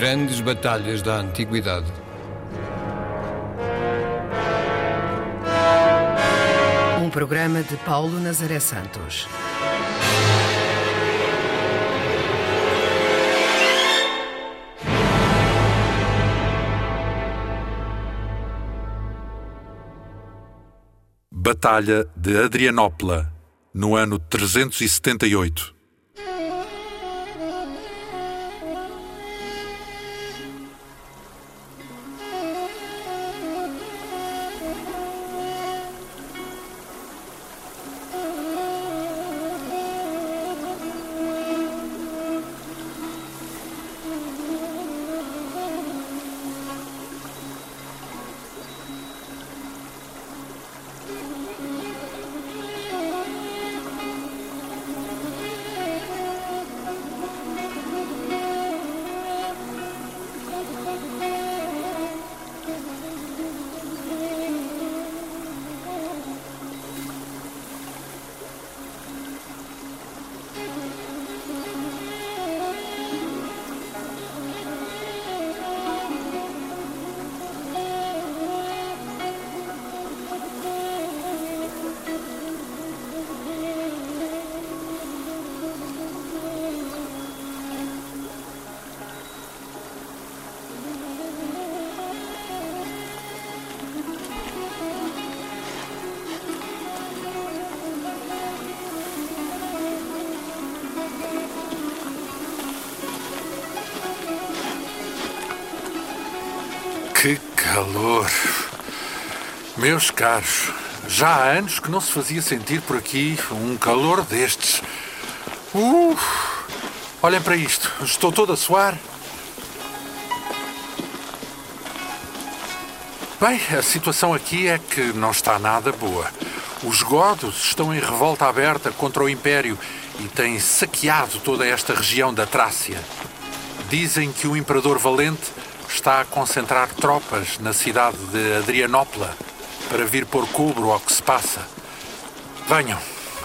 Grandes batalhas da antiguidade. Um programa de Paulo Nazaré Santos. Batalha de Adrianópla, no ano 378. Que calor! Meus caros, já há anos que não se fazia sentir por aqui um calor destes. Uh, olhem para isto, estou todo a suar. Bem, a situação aqui é que não está nada boa. Os godos estão em revolta aberta contra o Império e têm saqueado toda esta região da Trácia. Dizem que o Imperador Valente está a concentrar tropas na cidade de Adrianópla para vir pôr cobro ao que se passa. Venham,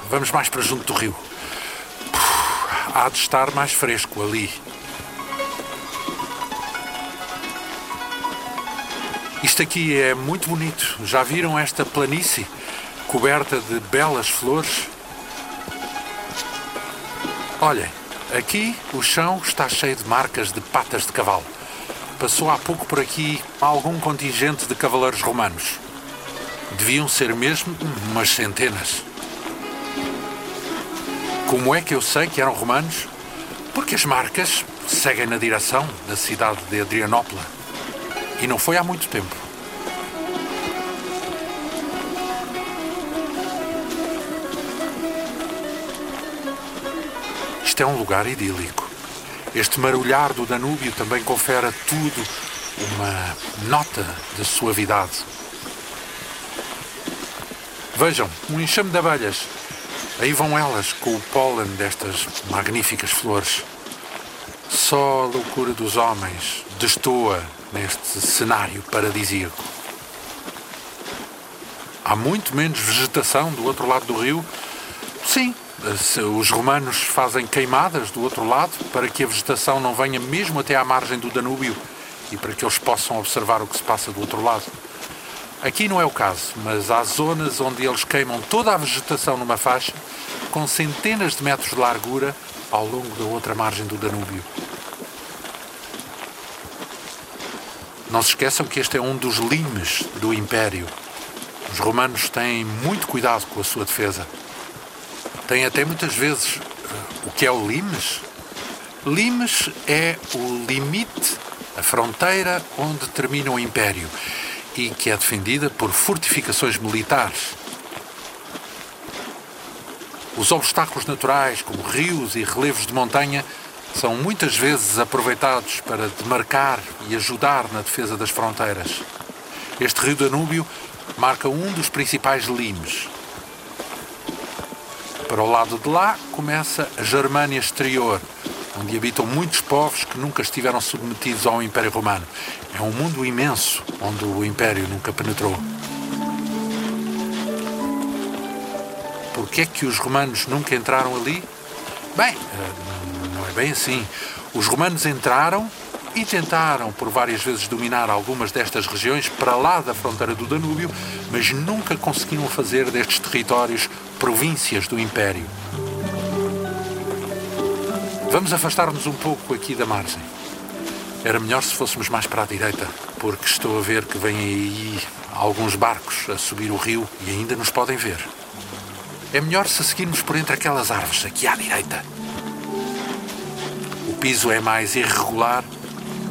vamos mais para junto do rio. Puf, há de estar mais fresco ali. Isto aqui é muito bonito. Já viram esta planície coberta de belas flores? Olhem, aqui o chão está cheio de marcas de patas de cavalo passou há pouco por aqui algum contingente de cavaleiros romanos. Deviam ser mesmo umas centenas. Como é que eu sei que eram romanos? Porque as marcas seguem na direção da cidade de Adrianópla. E não foi há muito tempo. Isto é um lugar idílico. Este marulhar do Danúbio também confere a tudo uma nota de suavidade. Vejam, um enxame de abelhas. Aí vão elas com o pólen destas magníficas flores. Só a loucura dos homens destoa neste cenário paradisíaco. Há muito menos vegetação do outro lado do rio. Sim, os romanos fazem queimadas do outro lado para que a vegetação não venha mesmo até à margem do Danúbio e para que eles possam observar o que se passa do outro lado. Aqui não é o caso, mas há zonas onde eles queimam toda a vegetação numa faixa com centenas de metros de largura ao longo da outra margem do Danúbio. Não se esqueçam que este é um dos limes do Império. Os romanos têm muito cuidado com a sua defesa. Tem até muitas vezes o que é o limes. Limes é o limite, a fronteira onde termina o Império e que é defendida por fortificações militares. Os obstáculos naturais, como rios e relevos de montanha, são muitas vezes aproveitados para demarcar e ajudar na defesa das fronteiras. Este rio Danúbio marca um dos principais limes para o lado de lá começa a Germânia exterior, onde habitam muitos povos que nunca estiveram submetidos ao Império Romano. É um mundo imenso onde o Império nunca penetrou. Por que é que os romanos nunca entraram ali? Bem, eh, não é bem assim. Os romanos entraram e tentaram por várias vezes dominar algumas destas regiões para lá da fronteira do Danúbio, mas nunca conseguiram fazer destes territórios províncias do Império. Vamos afastar-nos um pouco aqui da margem. Era melhor se fôssemos mais para a direita, porque estou a ver que vêm aí alguns barcos a subir o rio e ainda nos podem ver. É melhor se seguirmos por entre aquelas árvores aqui à direita. O piso é mais irregular,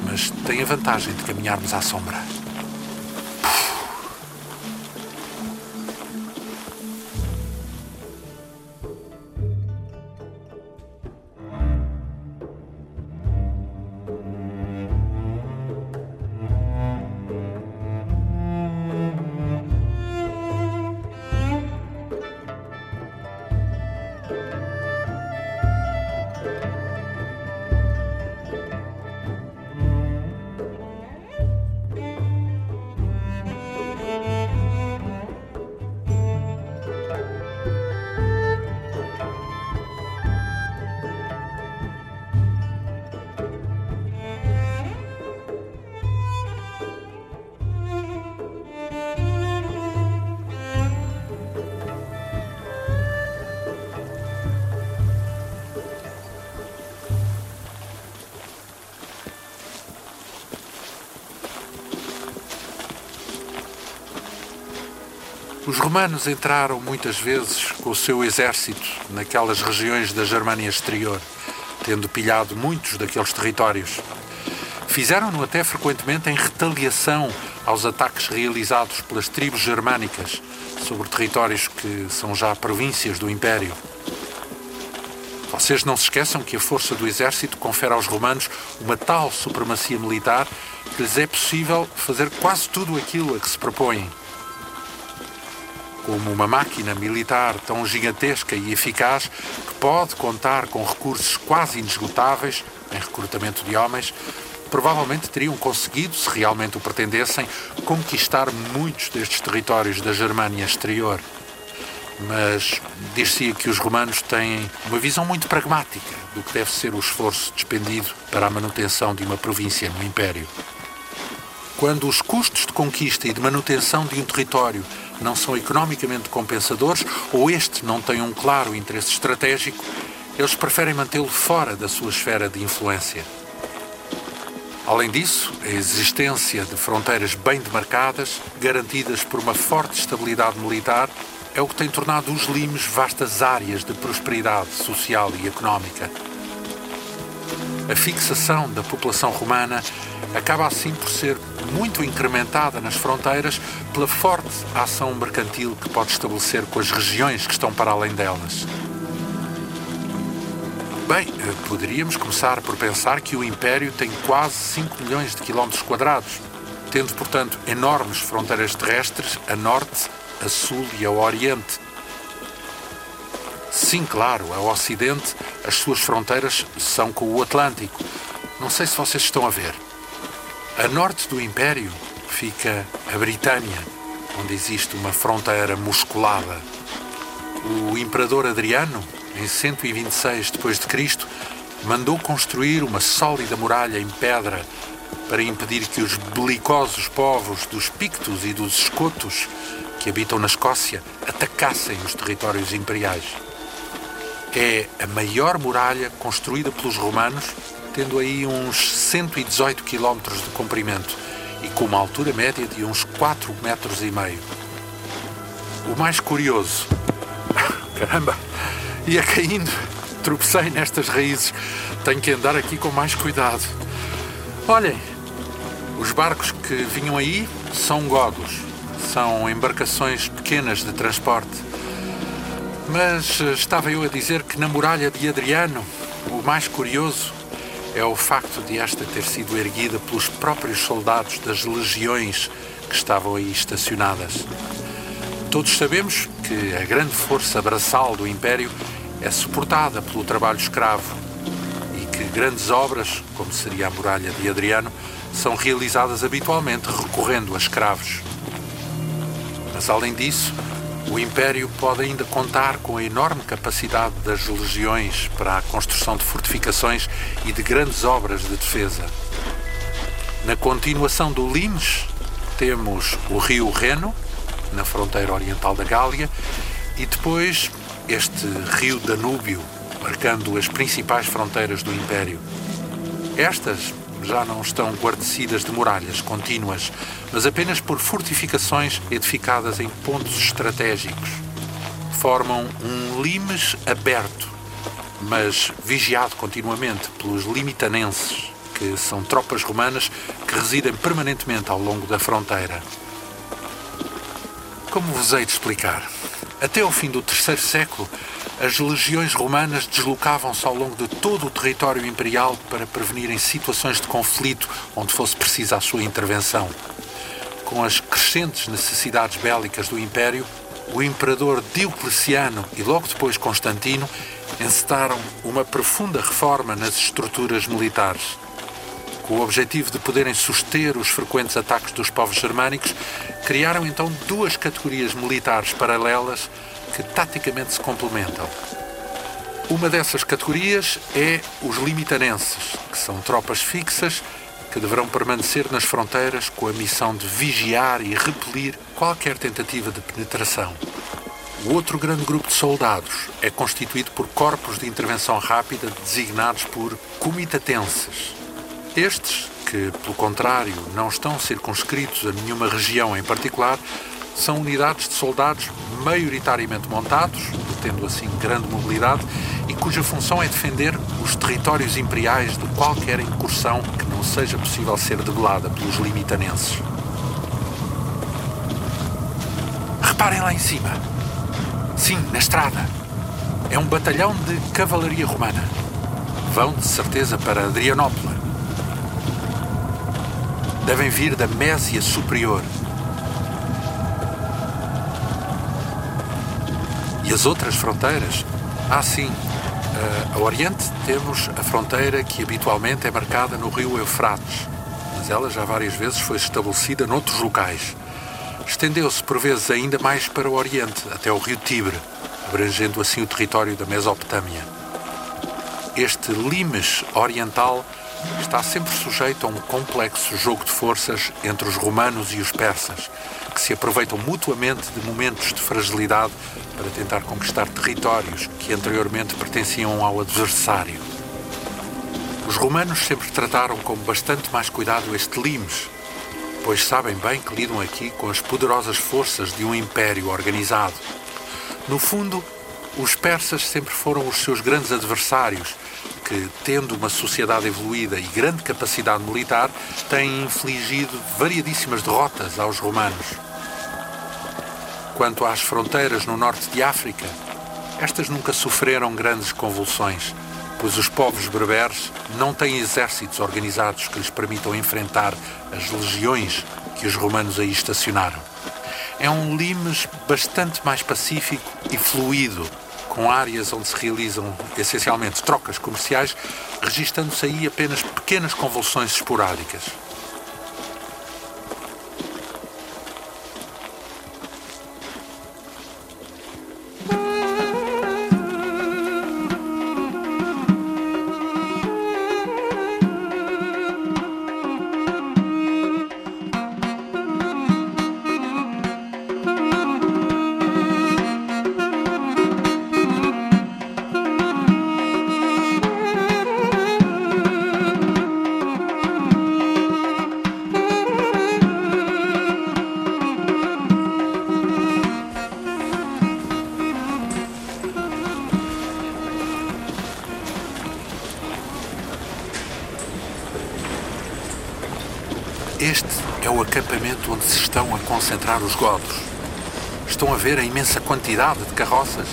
mas tem a vantagem de caminharmos à sombra. Romanos entraram muitas vezes com o seu exército naquelas regiões da Germânia exterior, tendo pilhado muitos daqueles territórios. Fizeram-no até frequentemente em retaliação aos ataques realizados pelas tribos germânicas sobre territórios que são já províncias do Império. Vocês não se esqueçam que a força do exército confere aos romanos uma tal supremacia militar que lhes é possível fazer quase tudo aquilo a que se propõem como uma máquina militar tão gigantesca e eficaz que pode contar com recursos quase inesgotáveis em recrutamento de homens, provavelmente teriam conseguido, se realmente o pretendessem, conquistar muitos destes territórios da Germânia exterior. Mas dir-se que os romanos têm uma visão muito pragmática do que deve ser o esforço despendido para a manutenção de uma província no Império. Quando os custos de conquista e de manutenção de um território não são economicamente compensadores ou este não tem um claro interesse estratégico, eles preferem mantê-lo fora da sua esfera de influência. Além disso, a existência de fronteiras bem demarcadas, garantidas por uma forte estabilidade militar, é o que tem tornado os limes vastas áreas de prosperidade social e económica. A fixação da população romana acaba assim por ser muito incrementada nas fronteiras pela forte ação mercantil que pode estabelecer com as regiões que estão para além delas. Bem, poderíamos começar por pensar que o Império tem quase 5 milhões de quilómetros quadrados, tendo, portanto, enormes fronteiras terrestres a norte, a sul e a oriente. Sim, claro, a ocidente, as suas fronteiras são com o Atlântico. Não sei se vocês estão a ver. A norte do Império fica a Britânia, onde existe uma fronteira musculada. O imperador Adriano, em 126 d.C., mandou construir uma sólida muralha em pedra para impedir que os belicosos povos dos Pictos e dos Escotos, que habitam na Escócia, atacassem os territórios imperiais. É a maior muralha construída pelos romanos tendo aí uns 118 km de comprimento e com uma altura média de uns 4 metros e meio. O mais curioso, caramba, ia caindo, tropecei nestas raízes, tenho que andar aqui com mais cuidado. Olhem, os barcos que vinham aí são godos, são embarcações pequenas de transporte. Mas eh, estava eu a dizer que na muralha de Adriano, o mais curioso é o facto de esta ter sido erguida pelos próprios soldados das legiões que estavam aí estacionadas. Todos sabemos que a grande força braçal do Império é suportada pelo trabalho escravo e que grandes obras, como seria a muralha de Adriano, são realizadas habitualmente recorrendo a escravos. Mas além disso, o Império pode ainda contar com a enorme capacidade das legiões para a construção de fortificações e de grandes obras de defesa. Na continuação do Limes, temos o rio Reno, na fronteira oriental da Gália, e depois este rio Danúbio, marcando as principais fronteiras do Império. Estas já não estão guarnecidas de muralhas contínuas, mas apenas por fortificações edificadas em pontos estratégicos. Formam um limes aberto, mas vigiado continuamente pelos limitanenses, que são tropas romanas que residem permanentemente ao longo da fronteira. Como vos hei de explicar? Até ao fim do terceiro século, as legiões romanas deslocavam-se ao longo de todo o território imperial para prevenirem situações de conflito onde fosse precisa a sua intervenção. Com as crescentes necessidades bélicas do Império, o imperador Diocleciano e logo depois Constantino encetaram uma profunda reforma nas estruturas militares. Com o objetivo de poderem suster os frequentes ataques dos povos germânicos, criaram então duas categorias militares paralelas que taticamente se complementam. Uma dessas categorias é os limitanenses, que são tropas fixas que deverão permanecer nas fronteiras com a missão de vigiar e repelir qualquer tentativa de penetração. O outro grande grupo de soldados é constituído por corpos de intervenção rápida designados por comitatenses. Estes, que, pelo contrário, não estão circunscritos a nenhuma região em particular, são unidades de soldados maioritariamente montados, tendo assim grande mobilidade, e cuja função é defender os territórios imperiais de qualquer incursão que não seja possível ser debelada pelos limitanenses. Reparem lá em cima. Sim, na estrada. É um batalhão de cavalaria romana. Vão, de certeza, para Adrianópolis. Devem vir da Mésia Superior, E as outras fronteiras? Ah, sim. Uh, a Oriente temos a fronteira que habitualmente é marcada no rio Eufrates, mas ela já várias vezes foi estabelecida noutros locais. Estendeu-se por vezes ainda mais para o Oriente, até o rio Tibre, abrangendo assim o território da Mesopotâmia. Este limes oriental está sempre sujeito a um complexo jogo de forças entre os romanos e os persas, que se aproveitam mutuamente de momentos de fragilidade para tentar conquistar territórios que anteriormente pertenciam ao adversário. Os romanos sempre trataram com bastante mais cuidado este limes, pois sabem bem que lidam aqui com as poderosas forças de um império organizado. No fundo, os persas sempre foram os seus grandes adversários, que, tendo uma sociedade evoluída e grande capacidade militar, têm infligido variadíssimas derrotas aos romanos. Quanto às fronteiras no norte de África, estas nunca sofreram grandes convulsões, pois os povos berberes não têm exércitos organizados que lhes permitam enfrentar as legiões que os romanos aí estacionaram. É um limes bastante mais pacífico e fluido, com áreas onde se realizam essencialmente trocas comerciais, registando-se aí apenas pequenas convulsões esporádicas. Concentrar os godos. Estão a ver a imensa quantidade de carroças.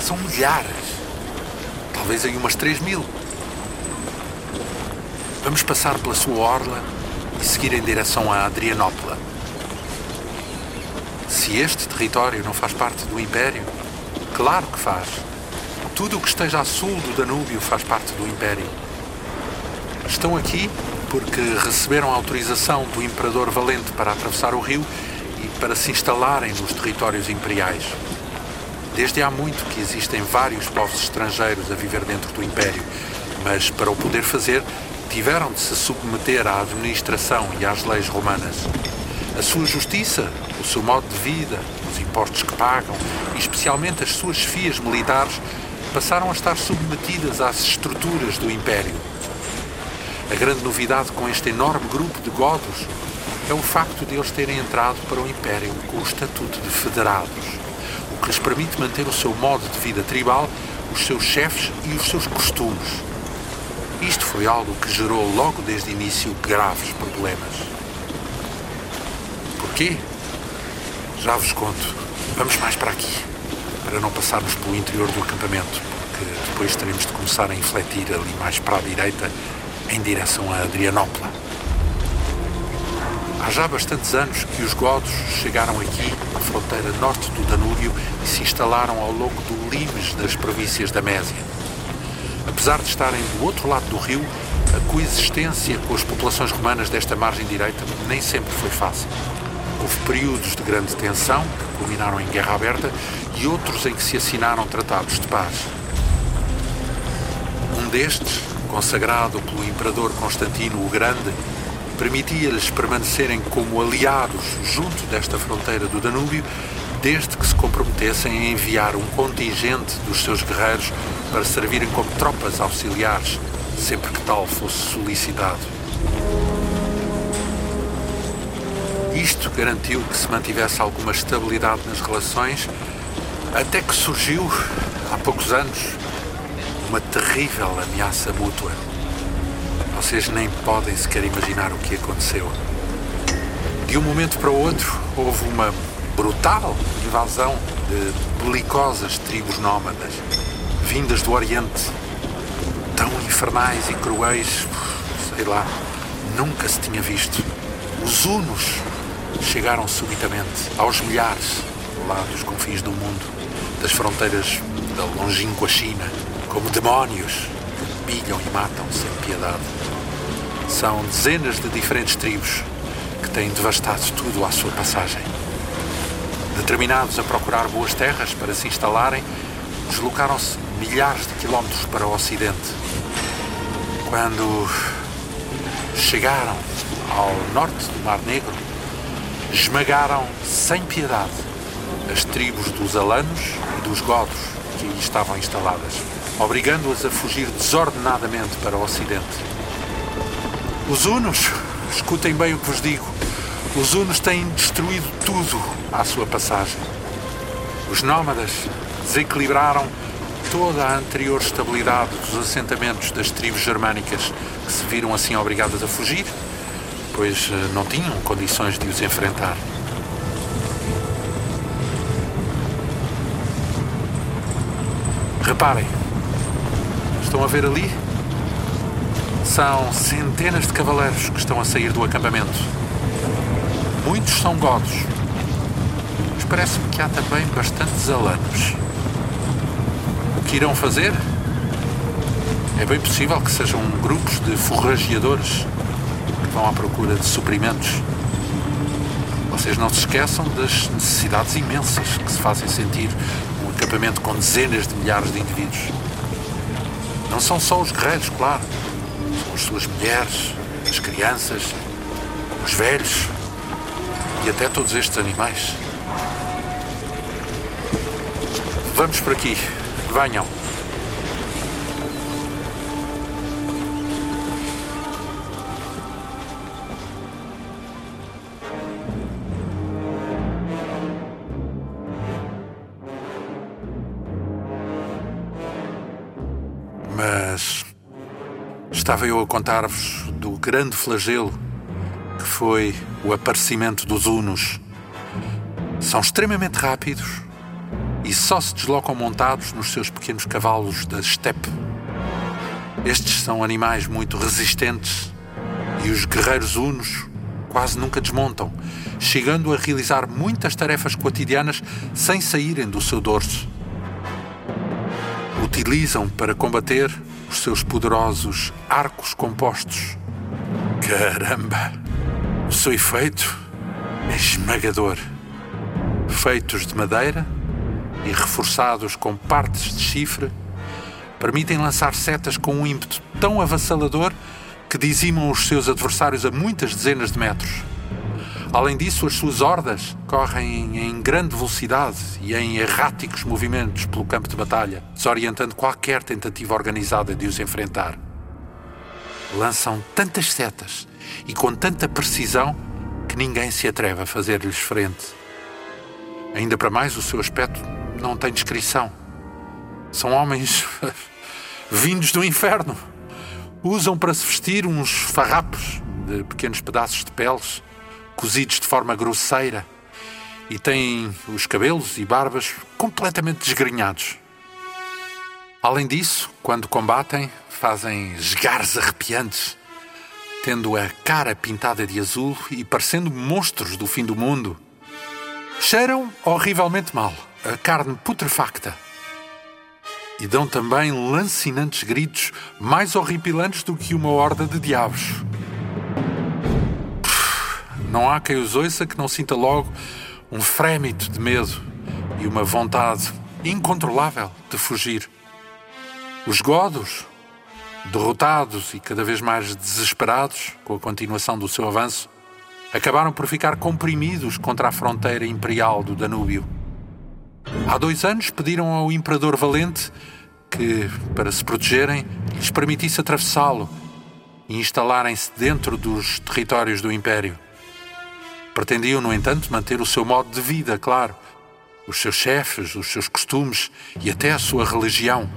São milhares. Talvez aí umas três mil. Vamos passar pela sua orla e seguir em direção a Adrianópolis. Se este território não faz parte do Império, claro que faz. Tudo o que esteja a sul do Danúbio faz parte do Império. Estão aqui porque receberam autorização do Imperador Valente para atravessar o rio e para se instalarem nos territórios imperiais. Desde há muito que existem vários povos estrangeiros a viver dentro do Império, mas para o poder fazer tiveram de se submeter à administração e às leis romanas. A sua justiça, o seu modo de vida, os impostos que pagam e especialmente as suas fias militares passaram a estar submetidas às estruturas do Império. A grande novidade com este enorme grupo de godos é o facto de eles terem entrado para o Império com o estatuto de federados, o que lhes permite manter o seu modo de vida tribal, os seus chefes e os seus costumes. Isto foi algo que gerou logo desde o início graves problemas. Porquê? Já vos conto. Vamos mais para aqui, para não passarmos pelo interior do acampamento, porque depois teremos de começar a infletir ali mais para a direita, em direção a Adrianópola. Há já bastantes anos que os godos chegaram aqui, à fronteira norte do Danúbio, e se instalaram ao longo do limes das províncias da Mésia. Apesar de estarem do outro lado do rio, a coexistência com as populações romanas desta margem direita nem sempre foi fácil. Houve períodos de grande tensão, que culminaram em guerra aberta, e outros em que se assinaram tratados de paz. Um destes, consagrado pelo imperador Constantino o Grande, permitia-lhes permanecerem como aliados junto desta fronteira do Danúbio, desde que se comprometessem a enviar um contingente dos seus guerreiros para servirem como tropas auxiliares, sempre que tal fosse solicitado. Isto garantiu que se mantivesse alguma estabilidade nas relações, até que surgiu, há poucos anos, uma terrível ameaça mútua. Vocês nem podem sequer imaginar o que aconteceu. De um momento para o outro, houve uma brutal invasão de belicosas tribos nómadas, vindas do Oriente, tão infernais e cruéis, sei lá, nunca se tinha visto. Os Hunos chegaram subitamente, aos milhares, lá dos confins do mundo, das fronteiras da longínqua China, como demónios que pilham e matam sem piedade. São dezenas de diferentes tribos que têm devastado tudo à sua passagem. Determinados a procurar boas terras para se instalarem, deslocaram-se milhares de quilómetros para o ocidente. Quando chegaram ao norte do Mar Negro, esmagaram sem piedade as tribos dos alanos e dos godos que aí estavam instaladas, obrigando-as a fugir desordenadamente para o ocidente. Os Hunos, escutem bem o que vos digo, os Hunos têm destruído tudo à sua passagem. Os nómadas desequilibraram toda a anterior estabilidade dos assentamentos das tribos germânicas que se viram assim obrigadas a fugir, pois eh, não tinham condições de os enfrentar. Reparem, estão a ver ali? São centenas de cavaleiros que estão a sair do acampamento. Muitos são godos, mas parece-me que há também bastantes alanos. O que irão fazer? É bem possível que sejam grupos de forrageadores que vão à procura de suprimentos. Vocês não se esqueçam das necessidades imensas que se fazem sentir num acampamento com dezenas de milhares de indivíduos. Não são só os guerreiros, claro. São as suas mulheres, as crianças, os velhos e até todos estes animais. Vamos por aqui. Venham. Estava eu a contar-vos do grande flagelo que foi o aparecimento dos Unos. São extremamente rápidos e só se deslocam montados nos seus pequenos cavalos da steppe. Estes são animais muito resistentes e os guerreiros unos quase nunca desmontam, chegando a realizar muitas tarefas cotidianas sem saírem do seu dorso. Utilizam para combater os seus poderosos arcos compostos. Caramba! O seu efeito é esmagador. Feitos de madeira e reforçados com partes de chifre, permitem lançar setas com um ímpeto tão avassalador que dizimam os seus adversários a muitas dezenas de metros. Além disso, as suas hordas correm em grande velocidade e em erráticos movimentos pelo campo de batalha, desorientando qualquer tentativa organizada de os enfrentar. Lançam tantas setas e com tanta precisão que ninguém se atreve a fazer-lhes frente. Ainda para mais, o seu aspecto não tem descrição. São homens vindos do inferno. Usam para se vestir uns farrapos de pequenos pedaços de peles cozidos de forma grosseira, e têm os cabelos e barbas completamente desgrenhados. Além disso, quando combatem, fazem esgares arrepiantes, tendo a cara pintada de azul e parecendo monstros do fim do mundo. Cheiram horrivelmente mal, a carne putrefacta. E dão também lancinantes gritos mais horripilantes do que uma horda de diabos. Não há quem os ouça que não sinta logo um frémito de medo e uma vontade incontrolável de fugir. Os godos, derrotados e cada vez mais desesperados com a continuação do seu avanço, acabaram por ficar comprimidos contra a fronteira imperial do Danúbio. Há dois anos pediram ao Imperador Valente que, para se protegerem, lhes permitisse atravessá-lo e instalarem-se dentro dos territórios do Império. Pretendiam, no entanto, manter o seu modo de vida, claro, os seus chefes, os seus costumes e até a sua religião.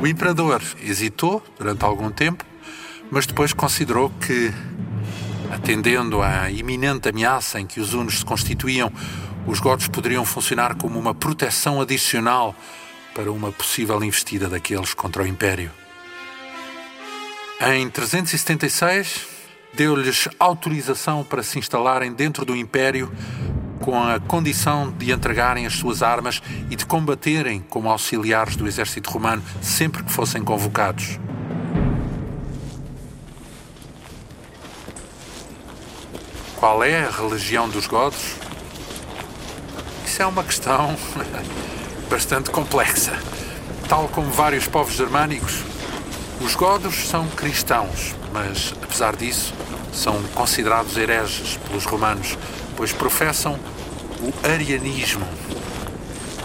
O imperador hesitou durante algum tempo, mas depois considerou que, atendendo à iminente ameaça em que os hunos se constituíam, os godos poderiam funcionar como uma proteção adicional para uma possível investida daqueles contra o Império. Em 376, deu-lhes autorização para se instalarem dentro do Império com a condição de entregarem as suas armas e de combaterem como auxiliares do exército romano sempre que fossem convocados. Qual é a religião dos godos? Isso é uma questão bastante complexa. Tal como vários povos germânicos, os godos são cristãos, mas, apesar disso, são considerados hereges pelos romanos, pois professam o arianismo.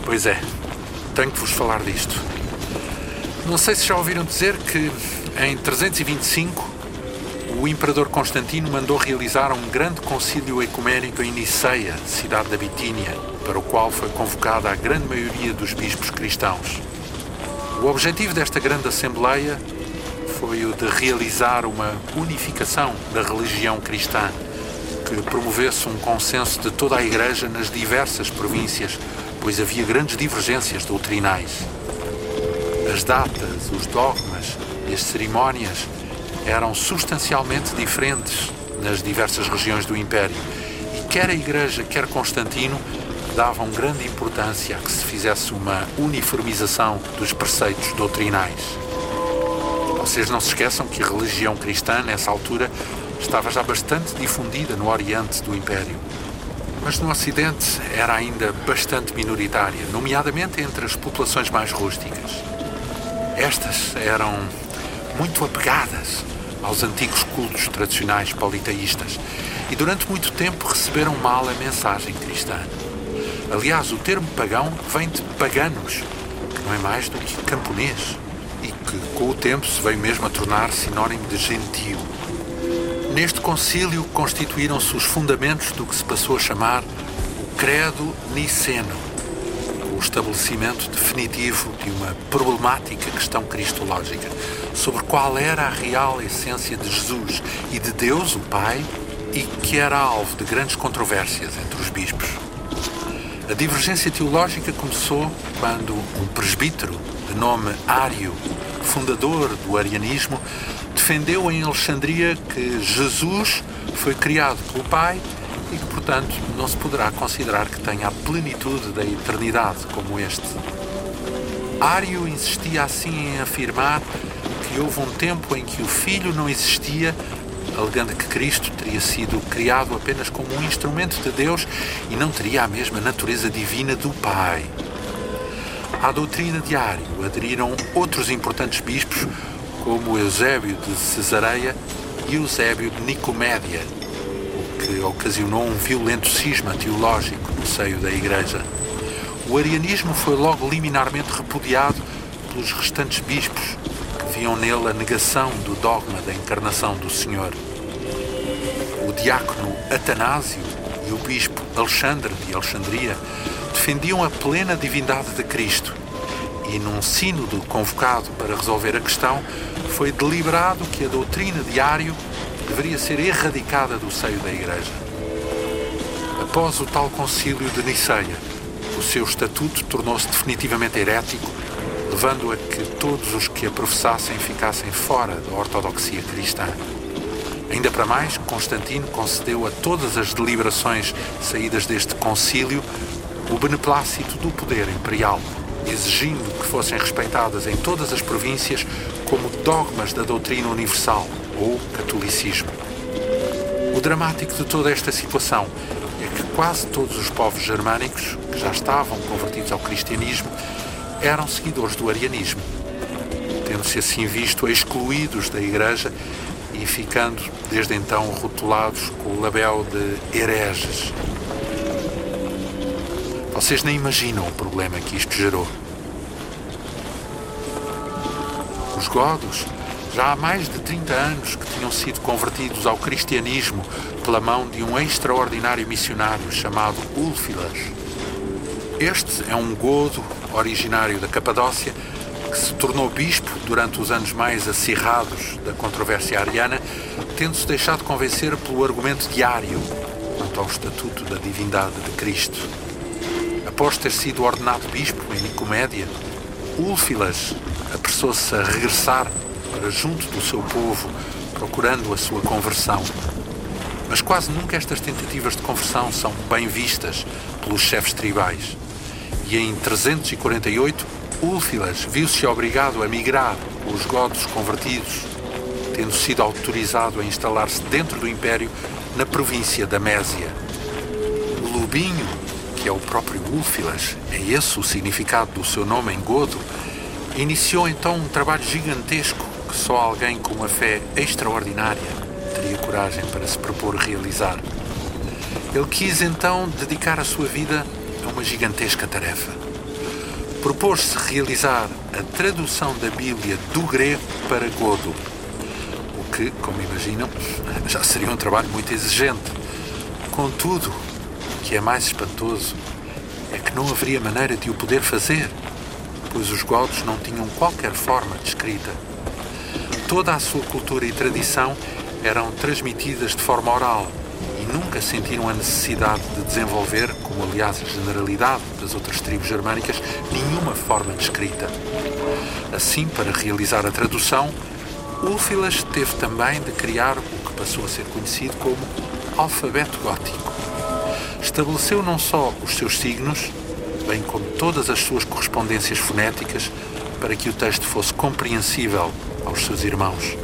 Pois é, tenho que vos falar disto. Não sei se já ouviram dizer que em 325 o imperador Constantino mandou realizar um grande concílio ecuménico em Niceia, cidade da Bitínia, para o qual foi convocada a grande maioria dos bispos cristãos. O objetivo desta grande assembleia foi o de realizar uma unificação da religião cristã, que promovesse um consenso de toda a Igreja nas diversas províncias, pois havia grandes divergências doutrinais. As datas, os dogmas e as cerimónias eram substancialmente diferentes nas diversas regiões do Império, e quer a Igreja, quer Constantino davam grande importância a que se fizesse uma uniformização dos preceitos doutrinais. Vocês não se esqueçam que a religião cristã, nessa altura, estava já bastante difundida no Oriente do Império. Mas no Ocidente era ainda bastante minoritária, nomeadamente entre as populações mais rústicas. Estas eram muito apegadas aos antigos cultos tradicionais politeístas e durante muito tempo receberam mal a mensagem cristã. Aliás, o termo pagão vem de paganos, que não é mais do que camponês que, com o tempo, se veio mesmo a tornar sinónimo de gentio. Neste concílio constituíram-se os fundamentos do que se passou a chamar o Credo Niceno, o estabelecimento definitivo de uma problemática questão cristológica sobre qual era a real essência de Jesus e de Deus, o Pai, e que era alvo de grandes controvérsias entre os bispos. A divergência teológica começou quando um presbítero de nome Ário fundador do arianismo, defendeu em Alexandria que Jesus foi criado pelo Pai e que, portanto, não se poderá considerar que tenha a plenitude da eternidade como este. Ário insistia assim em afirmar que houve um tempo em que o Filho não existia, alegando que Cristo teria sido criado apenas como um instrumento de Deus e não teria a mesma natureza divina do Pai. À doutrina de Ário aderiram outros importantes bispos, como Eusébio de Cesareia e Eusébio de Nicomédia, o que ocasionou um violento cisma teológico no seio da Igreja. O arianismo foi logo liminarmente repudiado pelos restantes bispos, que viam nele a negação do dogma da encarnação do Senhor. O diácono Atanásio e o bispo Alexandre de Alexandria defendiam a plena divindade de Cristo e, num sínodo convocado para resolver a questão, foi deliberado que a doutrina diário deveria ser erradicada do seio da Igreja. Após o tal concílio de Niceia, o seu estatuto tornou-se definitivamente herético, levando a que todos os que a professassem ficassem fora da ortodoxia cristã. Ainda para mais, Constantino concedeu a todas as deliberações saídas deste concílio o beneplácito do poder imperial, exigindo que fossem respeitadas em todas as províncias como dogmas da doutrina universal, ou catolicismo. O dramático de toda esta situação é que quase todos os povos germânicos, que já estavam convertidos ao cristianismo, eram seguidores do arianismo, tendo-se assim visto excluídos da Igreja e ficando desde então rotulados com o label de hereges. Vocês nem imaginam o problema que isto gerou. Os godos já há mais de 30 anos que tinham sido convertidos ao cristianismo pela mão de um extraordinário missionário chamado Ulfilas. Este é um godo originário da Capadócia que se tornou bispo durante os anos mais acirrados da controvérsia ariana, tendo-se deixado convencer pelo argumento diário quanto ao estatuto da divindade de Cristo. Após ter sido ordenado bispo em Nicomédia, Ulfilas apressou-se a regressar para junto do seu povo, procurando a sua conversão. Mas quase nunca estas tentativas de conversão são bem vistas pelos chefes tribais. E em 348, Úlfilas viu-se obrigado a migrar os godos convertidos, tendo sido autorizado a instalar-se dentro do Império na província da Mésia. Lubinho, que é o próprio Úlfilas, é esse o significado do seu nome em godo, iniciou então um trabalho gigantesco que só alguém com uma fé extraordinária teria coragem para se propor realizar. Ele quis então dedicar a sua vida a uma gigantesca tarefa. Propôs-se realizar a tradução da Bíblia do grego para godo, o que, como imaginam, já seria um trabalho muito exigente. Contudo, que é mais espantoso é que não haveria maneira de o poder fazer, pois os godos não tinham qualquer forma de escrita toda a sua cultura e tradição eram transmitidas de forma oral e nunca sentiram a necessidade de desenvolver, como aliás a generalidade das outras tribos germânicas, nenhuma forma de escrita. Assim, para realizar a tradução, Ulfilas teve também de criar o que passou a ser conhecido como alfabeto gótico. Estabeleceu não só os seus signos, bem como todas as suas correspondências fonéticas, para que o texto fosse compreensível aos seus irmãos.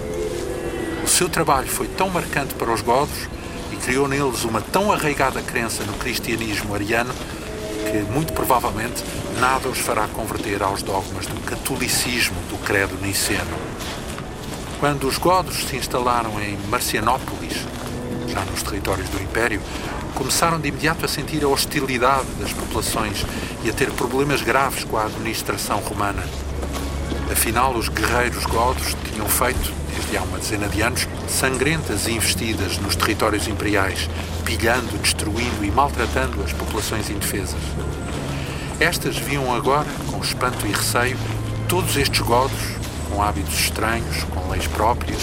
O seu trabalho foi tão marcante para os godos e criou neles uma tão arraigada crença no cristianismo ariano que, muito provavelmente, nada os fará converter aos dogmas do catolicismo do credo niceno. Quando os godos se instalaram em Marcianópolis, já nos territórios do Império, começaram de imediato a sentir a hostilidade das populações e a ter problemas graves com a administração romana. Afinal, os guerreiros godos tinham feito, desde há uma dezena de anos, sangrentas investidas nos territórios imperiais, pilhando, destruindo e maltratando as populações indefesas. Estas viam agora, com espanto e receio, todos estes godos, com hábitos estranhos, com leis próprias,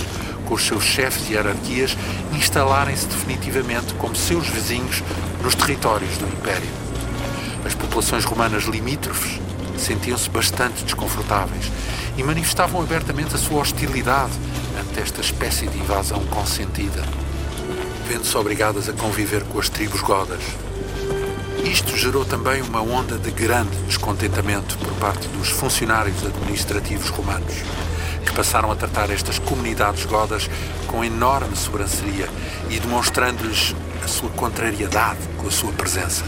com os seus chefes e hierarquias, instalarem-se definitivamente como seus vizinhos nos territórios do Império. As populações romanas limítrofes sentiam-se bastante desconfortáveis e manifestavam abertamente a sua hostilidade ante esta espécie de invasão consentida, vendo-se obrigadas a conviver com as tribos godas. Isto gerou também uma onda de grande descontentamento por parte dos funcionários administrativos romanos, que passaram a tratar estas comunidades godas com enorme sobranceria e demonstrando-lhes a sua contrariedade com a sua presença.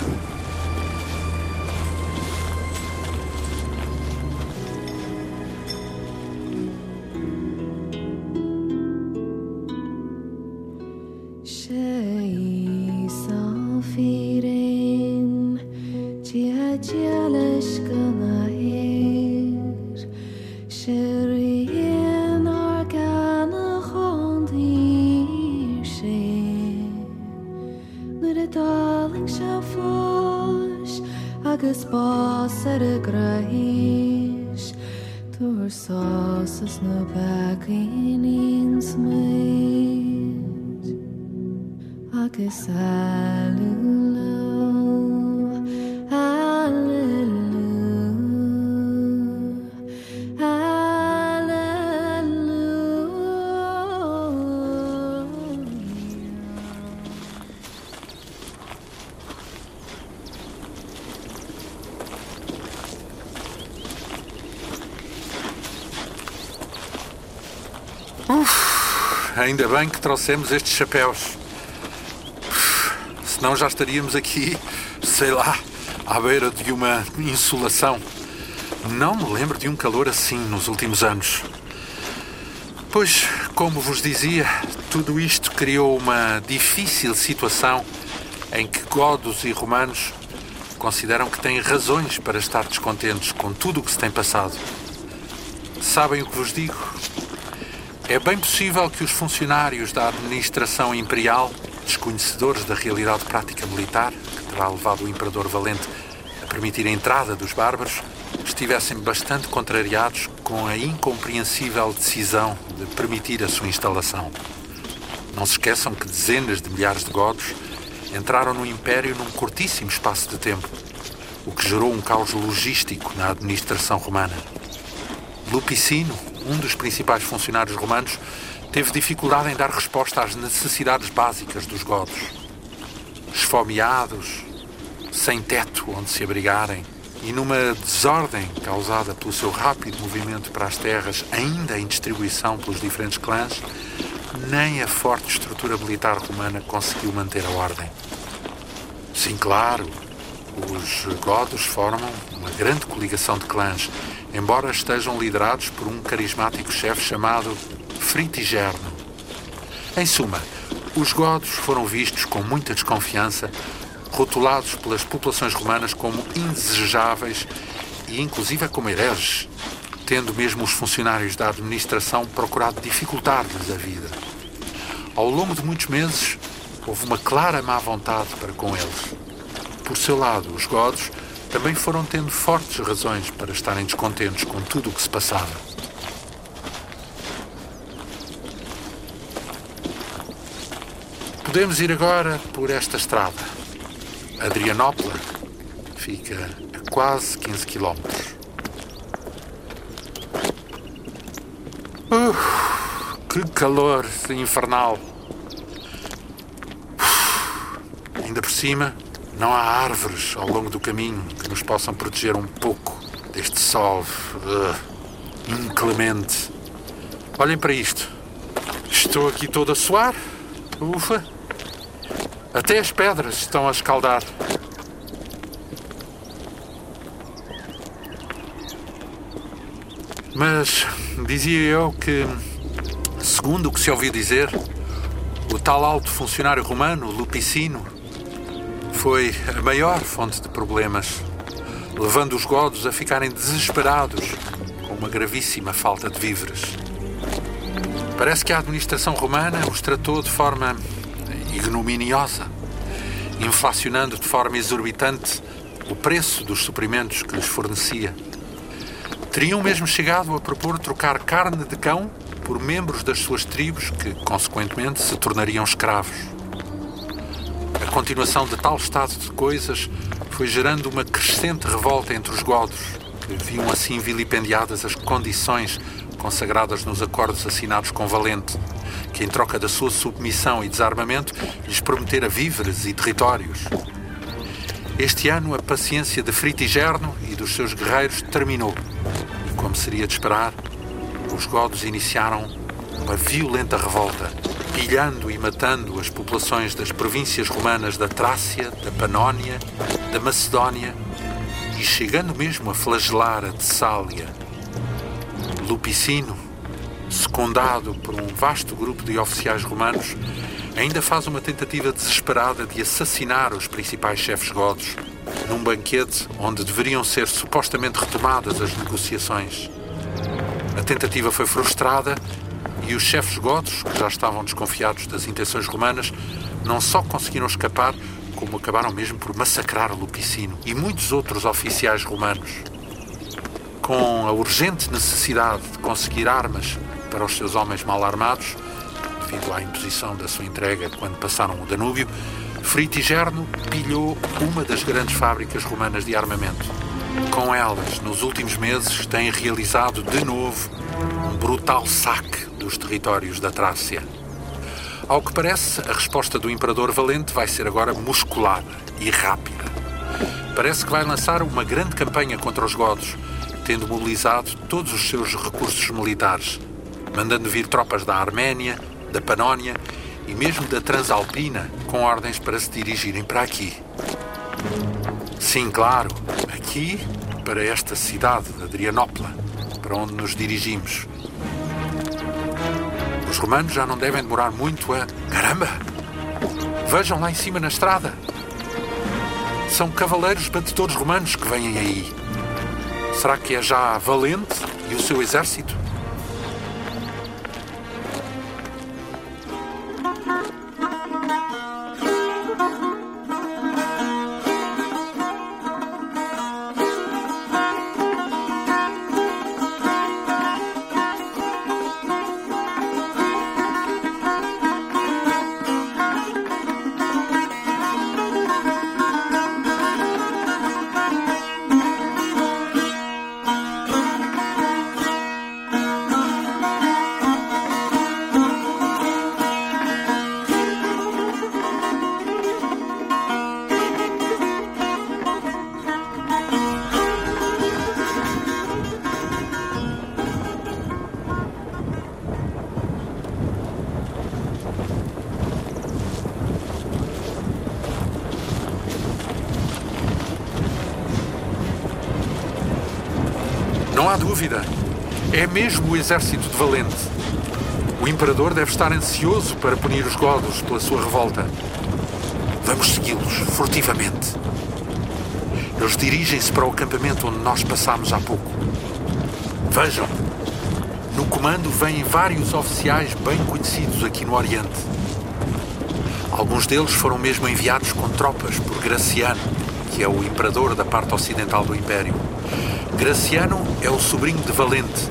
Ainda bem que trouxemos estes chapéus. Senão já estaríamos aqui, sei lá, à beira de uma insolação. Não me lembro de um calor assim nos últimos anos. Pois, como vos dizia, tudo isto criou uma difícil situação em que godos e romanos consideram que têm razões para estar descontentes com tudo o que se tem passado. Sabem o que vos digo? É bem possível que os funcionários da administração imperial, desconhecedores da realidade prática militar, que terá levado o Imperador Valente a permitir a entrada dos bárbaros, estivessem bastante contrariados com a incompreensível decisão de permitir a sua instalação. Não se esqueçam que dezenas de milhares de godos entraram no Império num curtíssimo espaço de tempo, o que gerou um caos logístico na administração romana. Lupicino, um dos principais funcionários romanos, teve dificuldade em dar resposta às necessidades básicas dos godos. Esfomeados, sem teto onde se abrigarem e numa desordem causada pelo seu rápido movimento para as terras ainda em distribuição pelos diferentes clãs, nem a forte estrutura militar romana conseguiu manter a ordem. Sim, claro, os godos formam uma grande coligação de clãs embora estejam liderados por um carismático chefe chamado Fritigerno. Em suma, os godos foram vistos com muita desconfiança, rotulados pelas populações romanas como indesejáveis e inclusive como hereges, tendo mesmo os funcionários da administração procurado dificultar-lhes a vida. Ao longo de muitos meses, houve uma clara má vontade para com eles. Por seu lado, os godos também foram tendo fortes razões para estarem descontentes com tudo o que se passava. Podemos ir agora por esta estrada. Adrianópolis fica a quase 15 quilómetros. Que calor infernal! Ainda por cima, não há árvores ao longo do caminho que nos possam proteger um pouco deste sol uh, inclemente. Olhem para isto. Estou aqui todo a suar. Ufa. Até as pedras estão a escaldar. Mas dizia eu que, segundo o que se ouviu dizer, o tal alto funcionário romano, Lupicino, foi a maior fonte de problemas, levando os godos a ficarem desesperados com uma gravíssima falta de víveres. Parece que a administração romana os tratou de forma ignominiosa, inflacionando de forma exorbitante o preço dos suprimentos que lhes fornecia. Teriam mesmo chegado a propor trocar carne de cão por membros das suas tribos que, consequentemente, se tornariam escravos continuação de tal estado de coisas foi gerando uma crescente revolta entre os godos, que viam assim vilipendiadas as condições consagradas nos acordos assinados com Valente, que em troca da sua submissão e desarmamento lhes prometera víveres e territórios. Este ano a paciência de Fritigerno e dos seus guerreiros terminou. E como seria de esperar, os godos iniciaram uma violenta revolta pilhando e matando as populações das províncias romanas da Trácia, da Panónia, da Macedónia e chegando mesmo a flagelar a Tessália. Lupicino, secundado por um vasto grupo de oficiais romanos, ainda faz uma tentativa desesperada de assassinar os principais chefes godos, num banquete onde deveriam ser supostamente retomadas as negociações. A tentativa foi frustrada e os chefes godos, que já estavam desconfiados das intenções romanas, não só conseguiram escapar, como acabaram mesmo por massacrar Lupicino e muitos outros oficiais romanos. Com a urgente necessidade de conseguir armas para os seus homens mal armados, devido à imposição da sua entrega quando passaram o Danúbio, Fritigerno pilhou uma das grandes fábricas romanas de armamento. Com elas, nos últimos meses, tem realizado de novo um brutal saque dos territórios da Trácia. Ao que parece, a resposta do Imperador Valente vai ser agora musculada e rápida. Parece que vai lançar uma grande campanha contra os godos, tendo mobilizado todos os seus recursos militares, mandando vir tropas da Arménia, da Panónia e mesmo da Transalpina com ordens para se dirigirem para aqui. Sim, claro, aqui para esta cidade de Adrianópola, para onde nos dirigimos. Os romanos já não devem demorar muito a. Caramba! Vejam lá em cima na estrada. São cavaleiros batedores romanos que vêm aí. Será que é já Valente e o seu exército? Não há dúvida. É mesmo o exército de Valente. O imperador deve estar ansioso para punir os godos pela sua revolta. Vamos segui-los furtivamente. Eles dirigem-se para o acampamento onde nós passámos há pouco. Vejam, no comando vêm vários oficiais bem conhecidos aqui no Oriente. Alguns deles foram mesmo enviados com tropas por Graciano, que é o imperador da parte ocidental do Império. Graciano é o sobrinho de Valente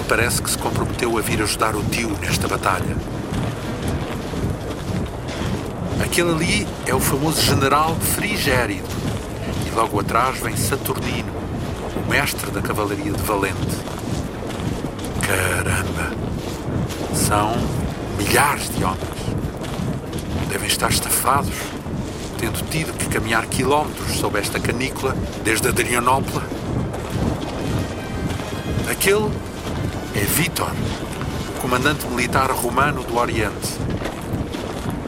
e parece que se comprometeu a vir ajudar o tio nesta batalha. Aquele ali é o famoso general Frigérido e logo atrás vem Saturnino, o mestre da cavalaria de Valente. Caramba! São milhares de homens. Devem estar estafados, tendo tido que caminhar quilómetros sob esta canícula desde Adrianópola Aquele é Vítor, comandante militar romano do Oriente.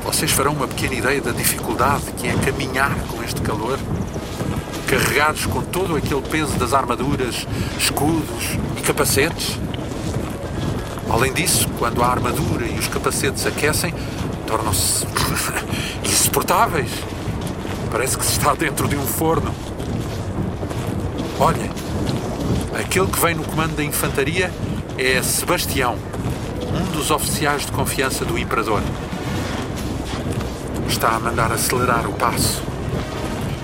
Vocês farão uma pequena ideia da dificuldade que é caminhar com este calor, carregados com todo aquele peso das armaduras, escudos e capacetes. Além disso, quando a armadura e os capacetes aquecem, tornam-se insuportáveis. Parece que se está dentro de um forno. Olhem, Aquele que vem no comando da infantaria é Sebastião, um dos oficiais de confiança do imperador. Está a mandar acelerar o passo.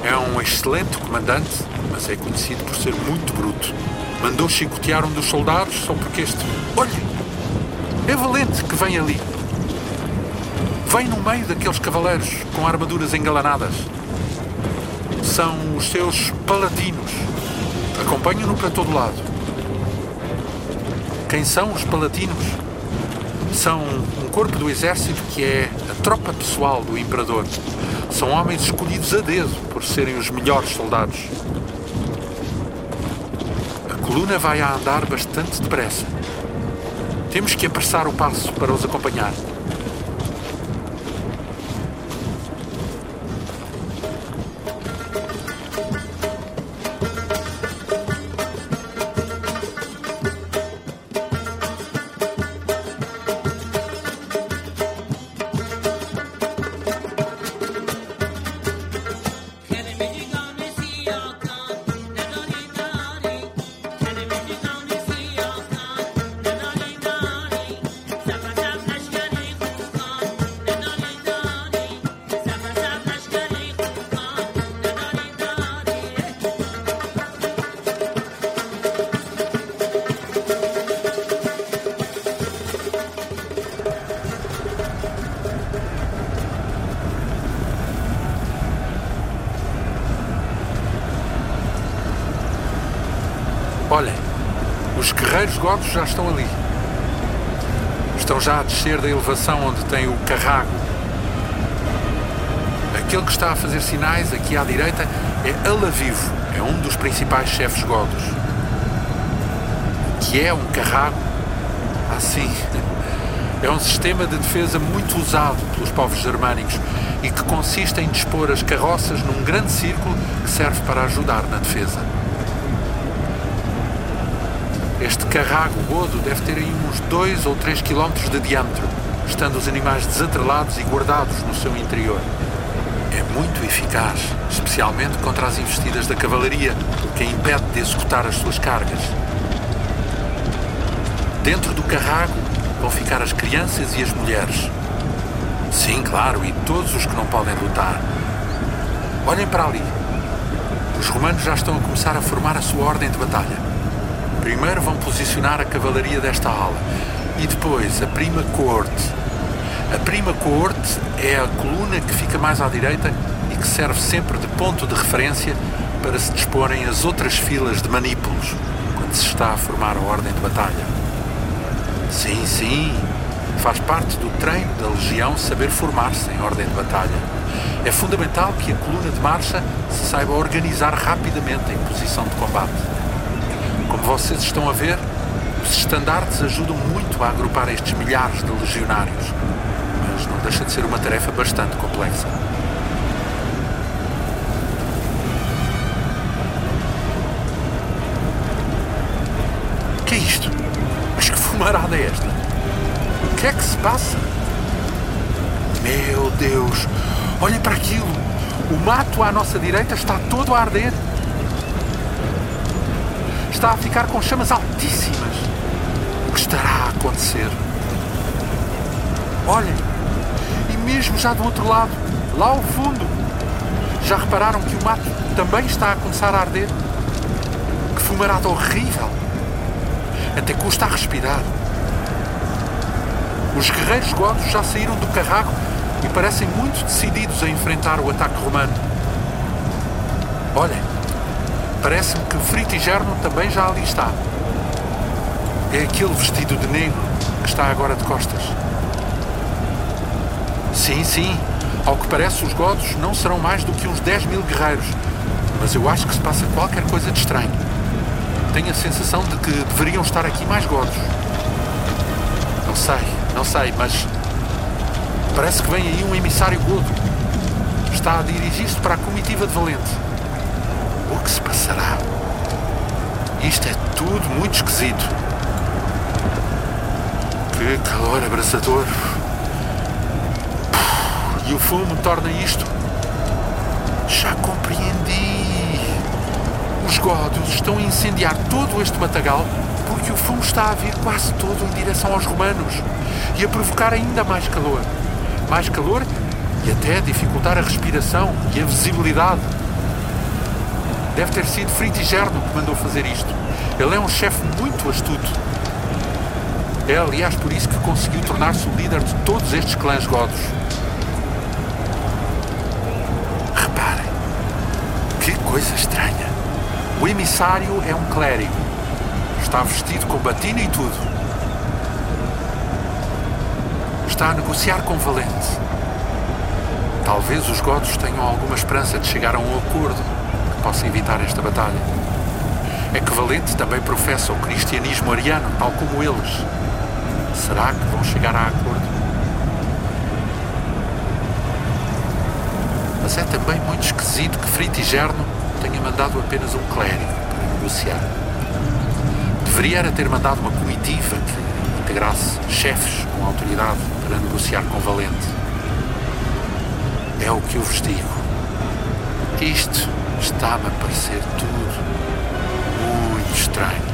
É um excelente comandante, mas é conhecido por ser muito bruto. Mandou chicotear um dos soldados só porque este. Olhe! É valente que vem ali. Vem no meio daqueles cavaleiros com armaduras engalanadas. São os seus paladinos Acompanho-no para todo lado. Quem são os palatinos? São um corpo do exército que é a tropa pessoal do imperador. São homens escolhidos a dedo por serem os melhores soldados. A coluna vai a andar bastante depressa. Temos que apressar o passo para os acompanhar. Godos já estão ali. Estão já a descer da elevação onde tem o carrago. Aquele que está a fazer sinais aqui à direita é Alavivo, é um dos principais chefes godos. Que é um carrago? Assim, é um sistema de defesa muito usado pelos povos germânicos e que consiste em dispor as carroças num grande círculo que serve para ajudar na defesa. Este carrago godo deve ter aí uns 2 ou 3 quilómetros de diâmetro, estando os animais desatrelados e guardados no seu interior. É muito eficaz, especialmente contra as investidas da cavalaria, que a impede de executar as suas cargas. Dentro do carrago vão ficar as crianças e as mulheres. Sim, claro, e todos os que não podem lutar. Olhem para ali. Os romanos já estão a começar a formar a sua ordem de batalha. Primeiro vão posicionar a cavalaria desta ala e depois a prima coorte. A prima coorte é a coluna que fica mais à direita e que serve sempre de ponto de referência para se disporem as outras filas de manípulos quando se está a formar a ordem de batalha. Sim, sim, faz parte do treino da legião saber formar-se em ordem de batalha. É fundamental que a coluna de marcha se saiba organizar rapidamente em posição de combate. Vocês estão a ver, os estandartes ajudam muito a agrupar estes milhares de legionários, mas não deixa de ser uma tarefa bastante complexa. Que é isto? Mas que fumarada é esta? O que é que se passa? Meu Deus! Olhem para aquilo! O mato à nossa direita está todo a arder está a ficar com chamas altíssimas. O que estará a acontecer? Olhem, e mesmo já do outro lado, lá ao fundo, já repararam que o mato também está a começar a arder? Que fumarada horrível! Até custa a respirar. Os guerreiros godos já saíram do carrago e parecem muito decididos a enfrentar o ataque romano. Olhem, Parece-me que Fritigerno também já ali está. É aquele vestido de negro que está agora de costas. Sim, sim. Ao que parece, os godos não serão mais do que uns 10 mil guerreiros. Mas eu acho que se passa qualquer coisa de estranho. Tenho a sensação de que deveriam estar aqui mais godos. Não sei, não sei, mas. Parece que vem aí um emissário godo. Está a dirigir-se para a comitiva de Valente. O que se passará? Isto é tudo muito esquisito. Que calor abraçador. E o fumo torna isto. Já compreendi. Os godos estão a incendiar todo este matagal porque o fumo está a vir quase todo em direção aos romanos e a provocar ainda mais calor. Mais calor e até dificultar a respiração e a visibilidade. Deve ter sido Fritigerno que mandou fazer isto. Ele é um chefe muito astuto. É, aliás, por isso que conseguiu tornar-se o líder de todos estes clãs godos. Reparem, que coisa estranha. O emissário é um clérigo. Está vestido com batina e tudo. Está a negociar com Valente. Talvez os godos tenham alguma esperança de chegar a um acordo possa evitar esta batalha. É que Valente também professa o cristianismo ariano, tal como eles. Será que vão chegar a acordo? Mas é também muito esquisito que Fritigerno tenha mandado apenas um clérigo para negociar. Deveria era ter mandado uma comitiva que integrasse chefes com autoridade para negociar com Valente. É o que eu vos digo. Isto Está-me a parecer tudo muito estranho.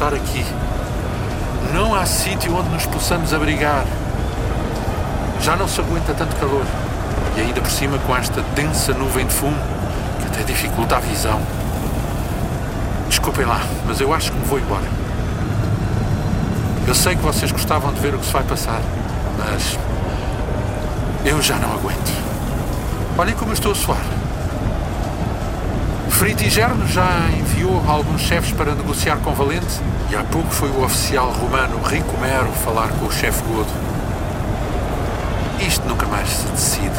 Estar aqui. Não há sítio onde nos possamos abrigar. Já não se aguenta tanto calor. E ainda por cima com esta densa nuvem de fumo que até dificulta a visão. Desculpem lá, mas eu acho que me vou embora. Eu sei que vocês gostavam de ver o que se vai passar, mas eu já não aguento. Olhem como eu estou a suar. Fritigerno já enviou alguns chefes para negociar com Valente e há pouco foi o oficial romano Rico Mero falar com o chefe Godo. Isto nunca mais se decide.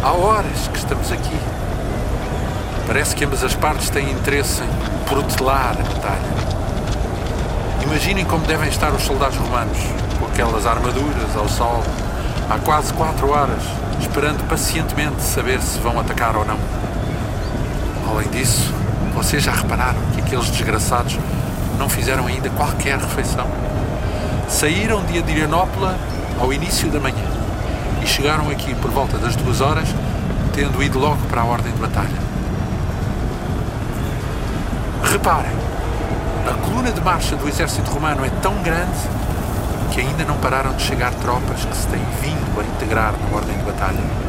Há horas que estamos aqui. Parece que ambas as partes têm interesse em protelar a batalha. Imaginem como devem estar os soldados romanos, com aquelas armaduras ao sol, há quase quatro horas, esperando pacientemente saber se vão atacar ou não. Além disso, vocês já repararam que aqueles desgraçados não fizeram ainda qualquer refeição? Saíram de Adrianópola ao início da manhã e chegaram aqui por volta das duas horas, tendo ido logo para a ordem de batalha. Reparem, a coluna de marcha do exército romano é tão grande que ainda não pararam de chegar tropas que se têm vindo a integrar na ordem de batalha.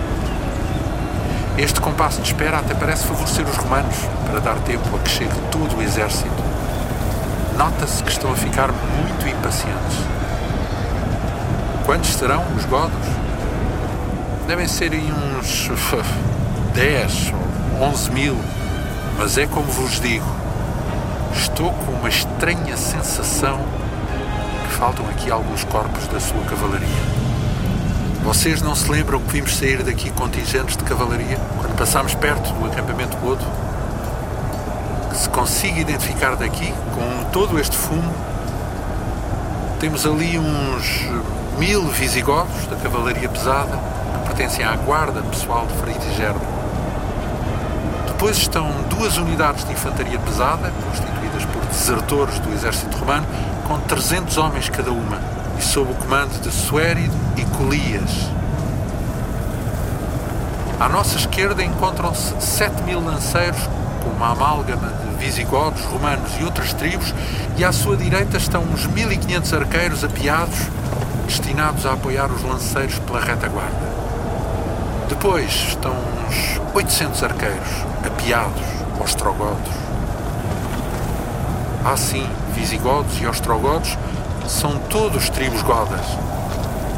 Este compasso de espera até parece favorecer os romanos para dar tempo a que chegue todo o exército. Nota-se que estão a ficar muito impacientes. Quantos serão os godos? Devem ser uns 10 ou 11 mil, mas é como vos digo, estou com uma estranha sensação que faltam aqui alguns corpos da sua cavalaria. Vocês não se lembram que vimos sair daqui contingentes de cavalaria quando passámos perto do acampamento Godo? Que se consiga identificar daqui, com todo este fumo, temos ali uns mil visigodos da cavalaria pesada que pertencem à guarda pessoal de Fritigerno. Depois estão duas unidades de infantaria pesada, constituídas por desertores do exército romano, com 300 homens cada uma, e sob o comando de Suérido e Colias. À nossa esquerda encontram-se 7 mil lanceiros, com uma amálgama de visigodos, romanos e outras tribos, e à sua direita estão uns 1500 arqueiros apiados, destinados a apoiar os lanceiros pela retaguarda. Depois estão uns 800 arqueiros, apiados, ostrogodos. Ah, sim, visigodos e ostrogodos são todos tribos godas,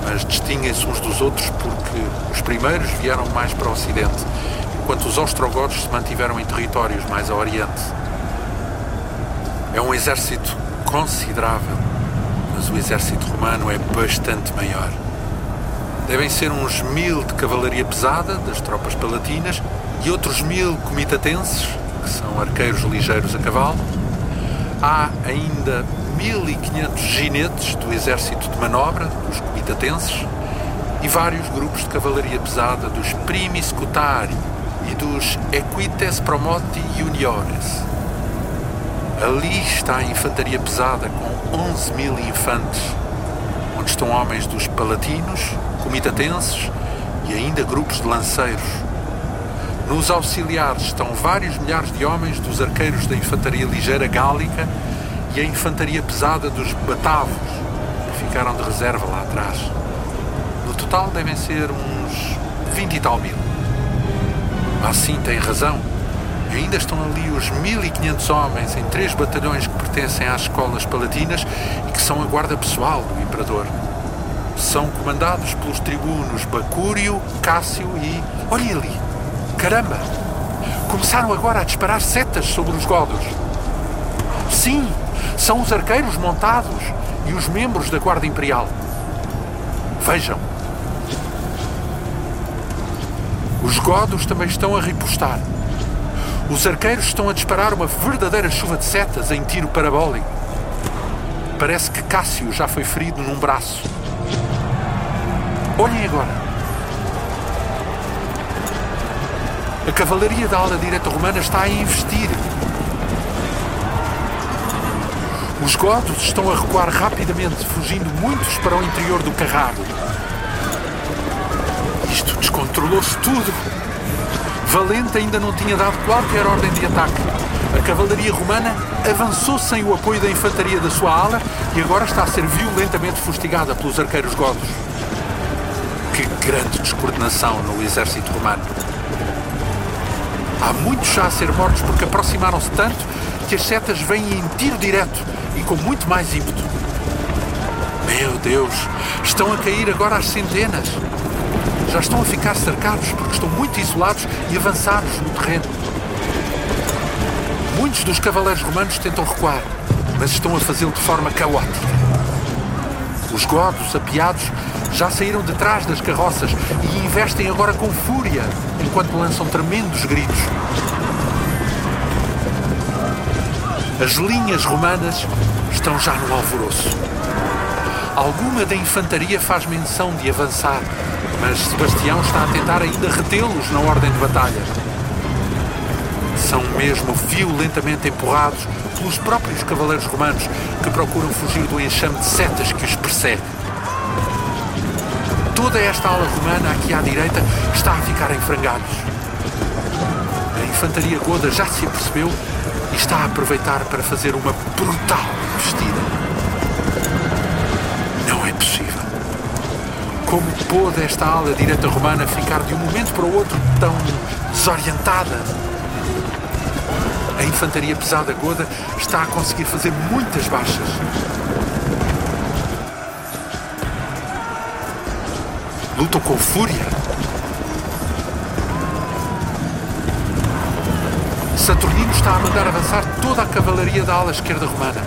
mas distinguem-se uns dos outros porque os primeiros vieram mais para o ocidente, enquanto os ostrogodos se mantiveram em territórios mais a oriente. É um exército considerável, mas o exército romano é bastante maior. Devem ser uns mil de cavalaria pesada, das tropas palatinas, e outros mil comitatenses, que são arqueiros ligeiros a cavalo. Há ainda 1.500 ginetes do exército de manobra, dos e vários grupos de cavalaria pesada dos Primi Scutari e dos Equites Promoti Juniores. Ali está a infantaria pesada com 11 mil infantes, onde estão homens dos palatinos, comitatenses e ainda grupos de lanceiros. Nos auxiliares estão vários milhares de homens dos arqueiros da infantaria ligeira gálica e a infantaria pesada dos batavos, ficaram de reserva lá atrás. No total devem ser uns 20 e tal mil. Assim tem razão. Ainda estão ali os 1500 homens em três batalhões que pertencem às escolas palatinas e que são a guarda pessoal do imperador. São comandados pelos tribunos Bacúrio, Cássio e. Olhem ali! Caramba! Começaram agora a disparar setas sobre os godos. Sim, são os arqueiros montados e os membros da Guarda Imperial. Vejam. Os godos também estão a ripostar. Os arqueiros estão a disparar uma verdadeira chuva de setas em tiro parabólico. Parece que Cássio já foi ferido num braço. Olhem agora. A cavalaria da ala direita romana está a investir. Os godos estão a recuar rapidamente, fugindo muitos para o interior do carrado. Isto descontrolou-se tudo. Valente ainda não tinha dado qualquer ordem de ataque. A cavalaria romana avançou sem o apoio da infantaria da sua ala e agora está a ser violentamente fustigada pelos arqueiros godos. Que grande descoordenação no exército romano. Há muitos já a ser mortos porque aproximaram-se tanto que as setas vêm em tiro direto e com muito mais ímpeto. Meu Deus, estão a cair agora às centenas. Já estão a ficar cercados porque estão muito isolados e avançados no terreno. Muitos dos cavaleiros romanos tentam recuar, mas estão a fazê-lo de forma caótica. Os godos, apiados, já saíram de trás das carroças e investem agora com fúria, enquanto lançam tremendos gritos. As linhas romanas estão já no alvoroço. Alguma da infantaria faz menção de avançar, mas Sebastião está a tentar ainda retê-los na ordem de batalha. São mesmo violentamente empurrados pelos próprios cavaleiros romanos que procuram fugir do enxame de setas que os persegue. Toda esta ala romana aqui à direita está a ficar em frangalhos. A infantaria goda já se apercebeu está a aproveitar para fazer uma brutal investida. Não é possível. Como pôde esta ala direita romana ficar de um momento para o outro tão desorientada? A infantaria pesada goda está a conseguir fazer muitas baixas. Lutam com fúria. Saturnino está a mandar avançar toda a cavalaria da ala esquerda romana.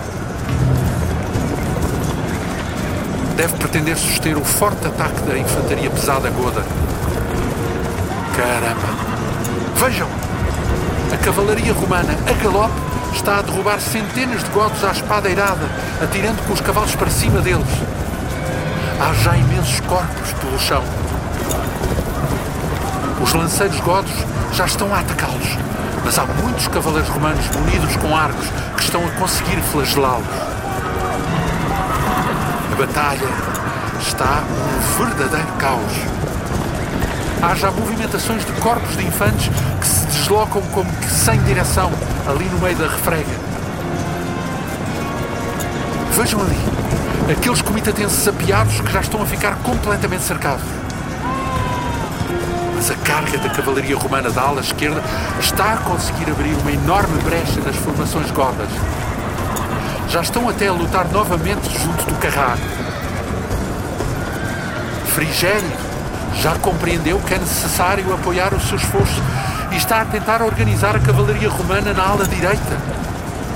Deve pretender suster o forte ataque da infantaria pesada goda. Caramba! Vejam! A cavalaria romana, a galope, está a derrubar centenas de godos à espada eirada, atirando com os cavalos para cima deles. Há já imensos corpos pelo chão. Os lanceiros godos já estão a atacá-los, mas há muitos cavaleiros romanos munidos com arcos que estão a conseguir flagelá-los. A batalha está um verdadeiro caos. Há já movimentações de corpos de infantes que se deslocam como que sem direção ali no meio da refrega. Vejam ali, aqueles comitatenses apiados que já estão a ficar completamente cercados. Mas a carga da cavalaria romana da ala esquerda está a conseguir abrir uma enorme brecha nas formações godas. Já estão até a lutar novamente junto do Carraro. Frigério já compreendeu que é necessário apoiar o seu esforço e está a tentar organizar a cavalaria romana na ala direita.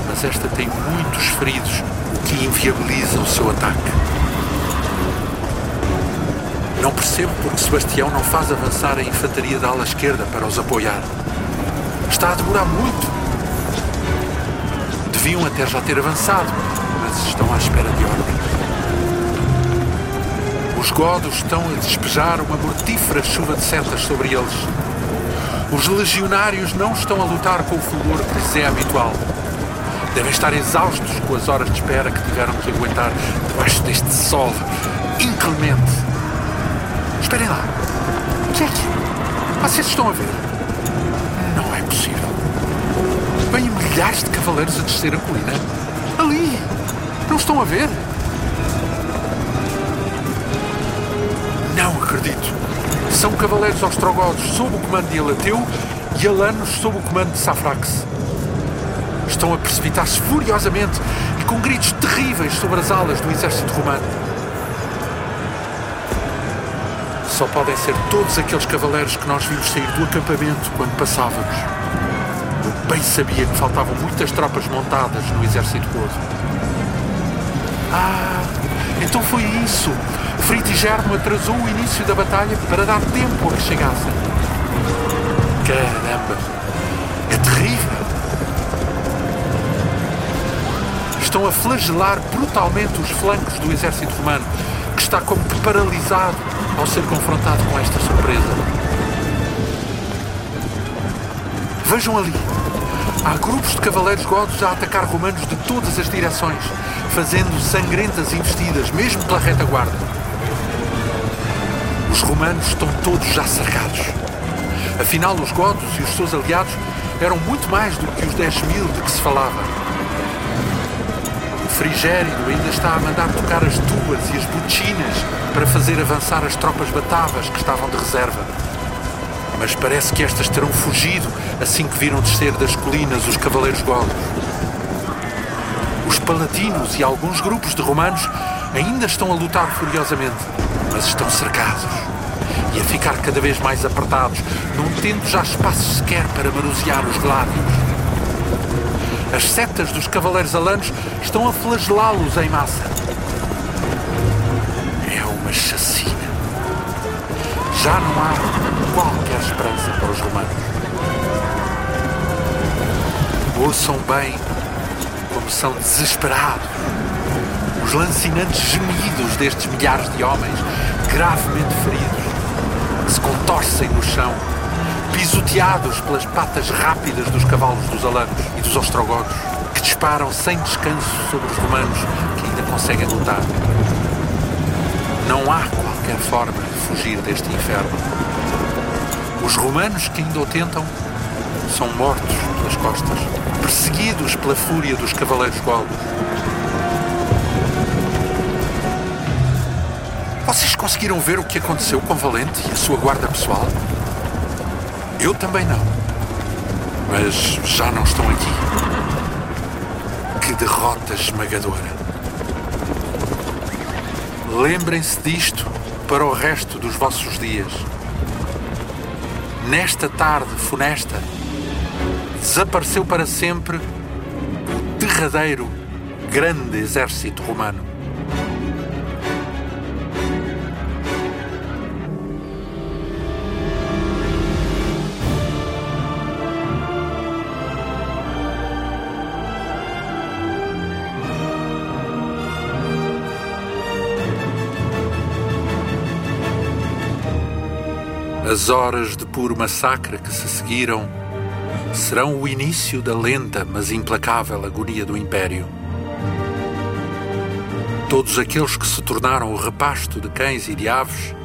Mas esta tem muitos feridos, o que inviabiliza o seu ataque. Não percebo porque Sebastião não faz avançar a infantaria da ala esquerda para os apoiar. Está a demorar muito. Deviam até já ter avançado, mas estão à espera de ordem. Os godos estão a despejar uma mortífera chuva de setas sobre eles. Os legionários não estão a lutar com o fulgor que lhes é habitual. Devem estar exaustos com as horas de espera que tiveram que aguentar debaixo deste sol inclemente. Esperem lá. O que é que. Vocês estão a ver? Não é possível. Vêm milhares de cavaleiros a descer a colina. Ali! Não estão a ver? Não acredito. São cavaleiros ostrogodos sob o comando de Elateu e alanos sob o comando de Safrax. Estão a precipitar-se furiosamente e com gritos terríveis sobre as alas do exército romano. Só podem ser todos aqueles cavaleiros que nós vimos sair do acampamento quando passávamos. Eu bem sabia que faltavam muitas tropas montadas no exército godo. Ah, então foi isso. Fritigerno atrasou o início da batalha para dar tempo a que chegassem. Caramba! É terrível! Estão a flagelar brutalmente os flancos do exército romano, está como paralisado ao ser confrontado com esta surpresa. Vejam ali! Há grupos de cavaleiros godos a atacar romanos de todas as direções, fazendo sangrentas investidas, mesmo pela retaguarda. Os romanos estão todos já cercados. Afinal, os godos e os seus aliados eram muito mais do que os 10 mil de que se falava. O Frigérido ainda está a mandar tocar as tuas e as botinas para fazer avançar as tropas batavas que estavam de reserva. Mas parece que estas terão fugido assim que viram descer das colinas os cavaleiros golos. Os paladinos e alguns grupos de romanos ainda estão a lutar furiosamente, mas estão cercados e a ficar cada vez mais apertados, não tendo já espaço sequer para manusear os gládios. As setas dos cavaleiros alanos estão a flagelá-los em massa. É uma chacina. Já não há qualquer esperança para os romanos. Ouçam bem como são desesperados os lancinantes gemidos destes milhares de homens gravemente feridos que se contorcem no chão, pisoteados pelas patas rápidas dos cavalos dos alanos e dos ostrogodos, que disparam sem descanso sobre os romanos que ainda conseguem lutar. Não há qualquer forma de fugir deste inferno. Os romanos que ainda o tentam são mortos pelas costas, perseguidos pela fúria dos cavaleiros golos. Vocês conseguiram ver o que aconteceu com Valente e a sua guarda pessoal? Eu também não. Mas já não estão aqui. Que derrota esmagadora. Lembrem-se disto para o resto dos vossos dias. Nesta tarde funesta, desapareceu para sempre o derradeiro grande exército romano. As horas de puro massacre que se seguiram serão o início da lenta, mas implacável agonia do Império. Todos aqueles que se tornaram o repasto de cães e de aves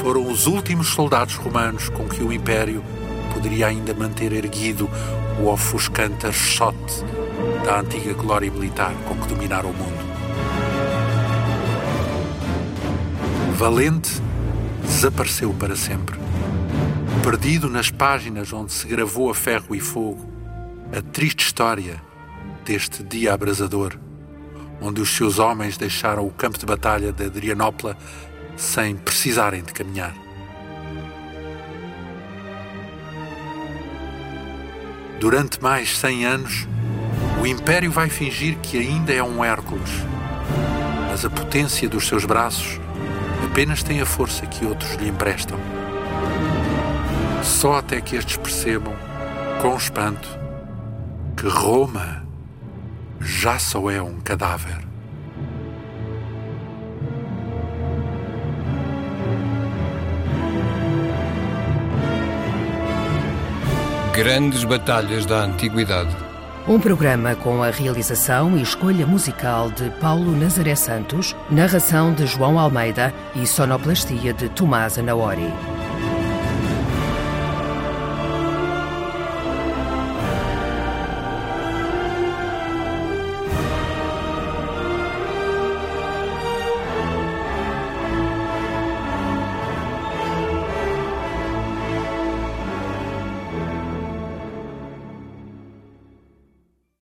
foram os últimos soldados romanos com que o Império poderia ainda manter erguido o ofuscante archote da antiga glória militar com que dominara o mundo. Valente desapareceu para sempre. Perdido nas páginas onde se gravou a ferro e fogo a triste história deste dia abrasador, onde os seus homens deixaram o campo de batalha de Adrianópola sem precisarem de caminhar. Durante mais cem anos, o Império vai fingir que ainda é um Hércules, mas a potência dos seus braços apenas tem a força que outros lhe emprestam. Só até que estes percebam, com espanto, que Roma já só é um cadáver. Grandes batalhas da Antiguidade. Um programa com a realização e escolha musical de Paulo Nazaré Santos, narração de João Almeida e sonoplastia de Tomás Anaori.